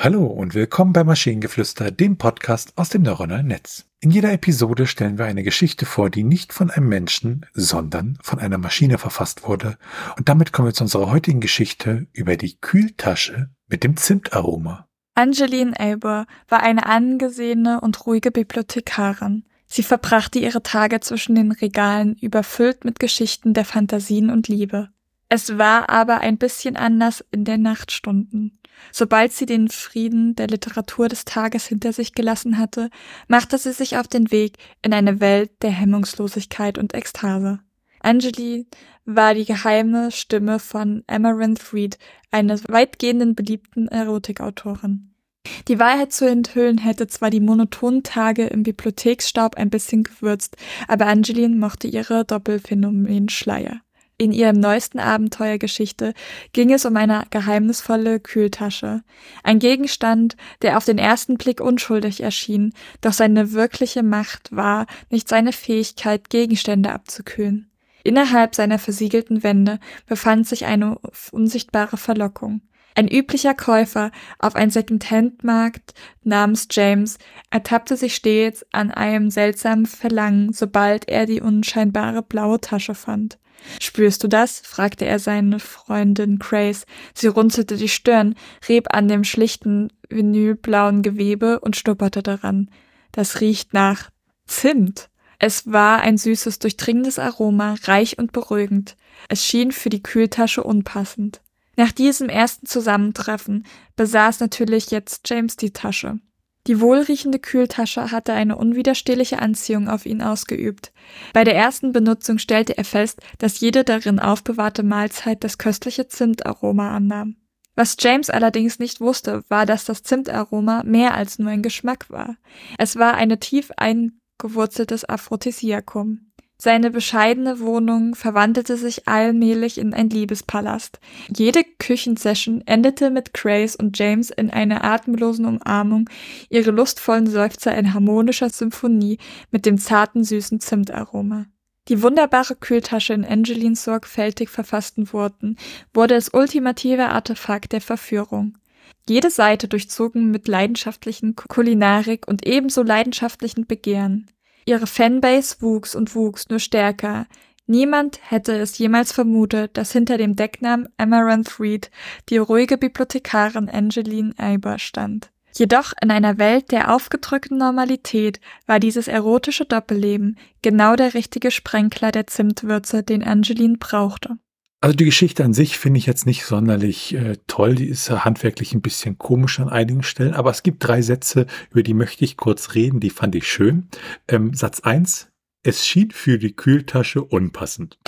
Hallo und willkommen bei Maschinengeflüster, dem Podcast aus dem neuronalen Netz. In jeder Episode stellen wir eine Geschichte vor, die nicht von einem Menschen, sondern von einer Maschine verfasst wurde. Und damit kommen wir zu unserer heutigen Geschichte über die Kühltasche mit dem Zimtaroma. Angeline Aber war eine angesehene und ruhige Bibliothekarin. Sie verbrachte ihre Tage zwischen den Regalen überfüllt mit Geschichten der Fantasien und Liebe. Es war aber ein bisschen anders in den Nachtstunden. Sobald sie den Frieden der Literatur des Tages hinter sich gelassen hatte, machte sie sich auf den Weg in eine Welt der Hemmungslosigkeit und Ekstase. Angeli war die geheime Stimme von Amaranth Reed, einer weitgehenden beliebten Erotikautorin. Die Wahrheit zu enthüllen hätte zwar die monotonen Tage im Bibliotheksstaub ein bisschen gewürzt, aber Angeline mochte ihre Doppelphänomen-Schleier. In ihrem neuesten Abenteuergeschichte ging es um eine geheimnisvolle Kühltasche. Ein Gegenstand, der auf den ersten Blick unschuldig erschien, doch seine wirkliche Macht war nicht seine Fähigkeit, Gegenstände abzukühlen. Innerhalb seiner versiegelten Wände befand sich eine unsichtbare Verlockung. Ein üblicher Käufer auf ein Second-Hand-Markt namens James ertappte sich stets an einem seltsamen Verlangen, sobald er die unscheinbare blaue Tasche fand. Spürst du das? fragte er seine Freundin Grace. Sie runzelte die Stirn, rieb an dem schlichten vinylblauen Gewebe und schnupperte daran. Das riecht nach Zimt. Es war ein süßes, durchdringendes Aroma, reich und beruhigend. Es schien für die Kühltasche unpassend. Nach diesem ersten Zusammentreffen besaß natürlich jetzt James die Tasche. Die wohlriechende Kühltasche hatte eine unwiderstehliche Anziehung auf ihn ausgeübt. Bei der ersten Benutzung stellte er fest, dass jede darin aufbewahrte Mahlzeit das köstliche Zimtaroma annahm. Was James allerdings nicht wusste, war, dass das Zimtaroma mehr als nur ein Geschmack war. Es war ein tief eingewurzeltes Aphrodisiakum. Seine bescheidene Wohnung verwandelte sich allmählich in ein Liebespalast. Jede Küchensession endete mit Grace und James in einer atemlosen Umarmung, ihre lustvollen Seufzer in harmonischer Symphonie mit dem zarten, süßen Zimtaroma. Die wunderbare Kühltasche in Angelines sorgfältig verfassten Worten wurde das ultimative Artefakt der Verführung. Jede Seite durchzogen mit leidenschaftlichen Kulinarik und ebenso leidenschaftlichen Begehren. Ihre Fanbase wuchs und wuchs nur stärker. Niemand hätte es jemals vermutet, dass hinter dem Decknamen Amaranth Reed die ruhige Bibliothekarin Angeline Aber stand. Jedoch in einer Welt der aufgedrückten Normalität war dieses erotische Doppelleben genau der richtige Sprenkler der Zimtwürze, den Angeline brauchte. Also die Geschichte an sich finde ich jetzt nicht sonderlich äh, toll. Die ist ja handwerklich ein bisschen komisch an einigen Stellen. Aber es gibt drei Sätze, über die möchte ich kurz reden. Die fand ich schön. Ähm, Satz eins: Es schien für die Kühltasche unpassend.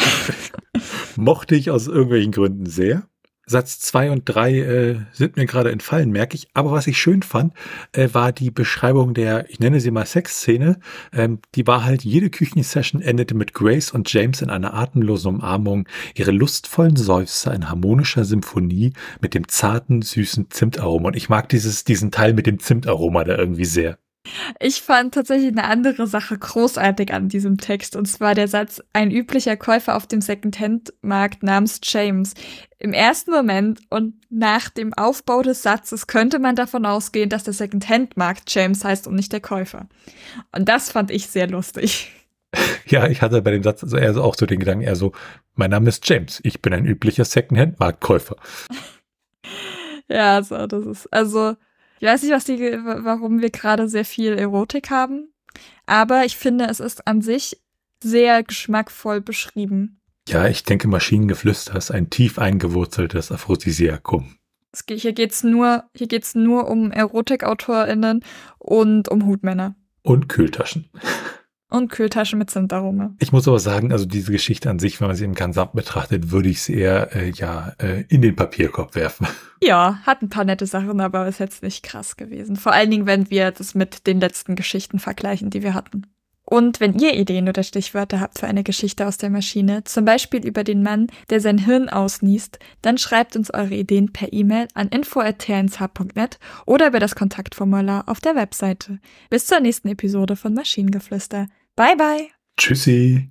Mochte ich aus irgendwelchen Gründen sehr. Satz zwei und drei äh, sind mir gerade entfallen, merke ich. Aber was ich schön fand, äh, war die Beschreibung der, ich nenne sie mal Sexszene. Ähm, die war halt, jede Küchensession endete mit Grace und James in einer atemlosen Umarmung, ihre lustvollen Seufzer in harmonischer Symphonie mit dem zarten, süßen Zimtaroma. Und ich mag dieses, diesen Teil mit dem Zimtaroma da irgendwie sehr. Ich fand tatsächlich eine andere Sache großartig an diesem Text, und zwar der Satz, ein üblicher Käufer auf dem Secondhand-Markt namens James. Im ersten Moment und nach dem Aufbau des Satzes könnte man davon ausgehen, dass der Secondhand-Markt James heißt und nicht der Käufer. Und das fand ich sehr lustig. Ja, ich hatte bei dem Satz also eher so auch so den Gedanken, eher so, mein Name ist James, ich bin ein üblicher Secondhand-Marktkäufer. ja, so, das ist, also, ich weiß nicht, was die, warum wir gerade sehr viel Erotik haben, aber ich finde, es ist an sich sehr geschmackvoll beschrieben. Ja, ich denke, Maschinengeflüster ist ein tief eingewurzeltes Aphrodisiakum. Hier geht's nur, hier geht's nur um ErotikautorInnen und um Hutmänner. Und Kühltaschen. Und Kühltaschen mit Zimtaroma. Ich muss aber sagen, also diese Geschichte an sich, wenn man sie im Gesamt betrachtet, würde ich sie eher äh, ja äh, in den Papierkorb werfen. Ja, hat ein paar nette Sachen, aber ist jetzt nicht krass gewesen. Vor allen Dingen, wenn wir das mit den letzten Geschichten vergleichen, die wir hatten. Und wenn ihr Ideen oder Stichwörter habt für eine Geschichte aus der Maschine, zum Beispiel über den Mann, der sein Hirn ausniest, dann schreibt uns eure Ideen per E-Mail an info.tnsh.net oder über das Kontaktformular auf der Webseite. Bis zur nächsten Episode von Maschinengeflüster. Bye bye. Tschüssi.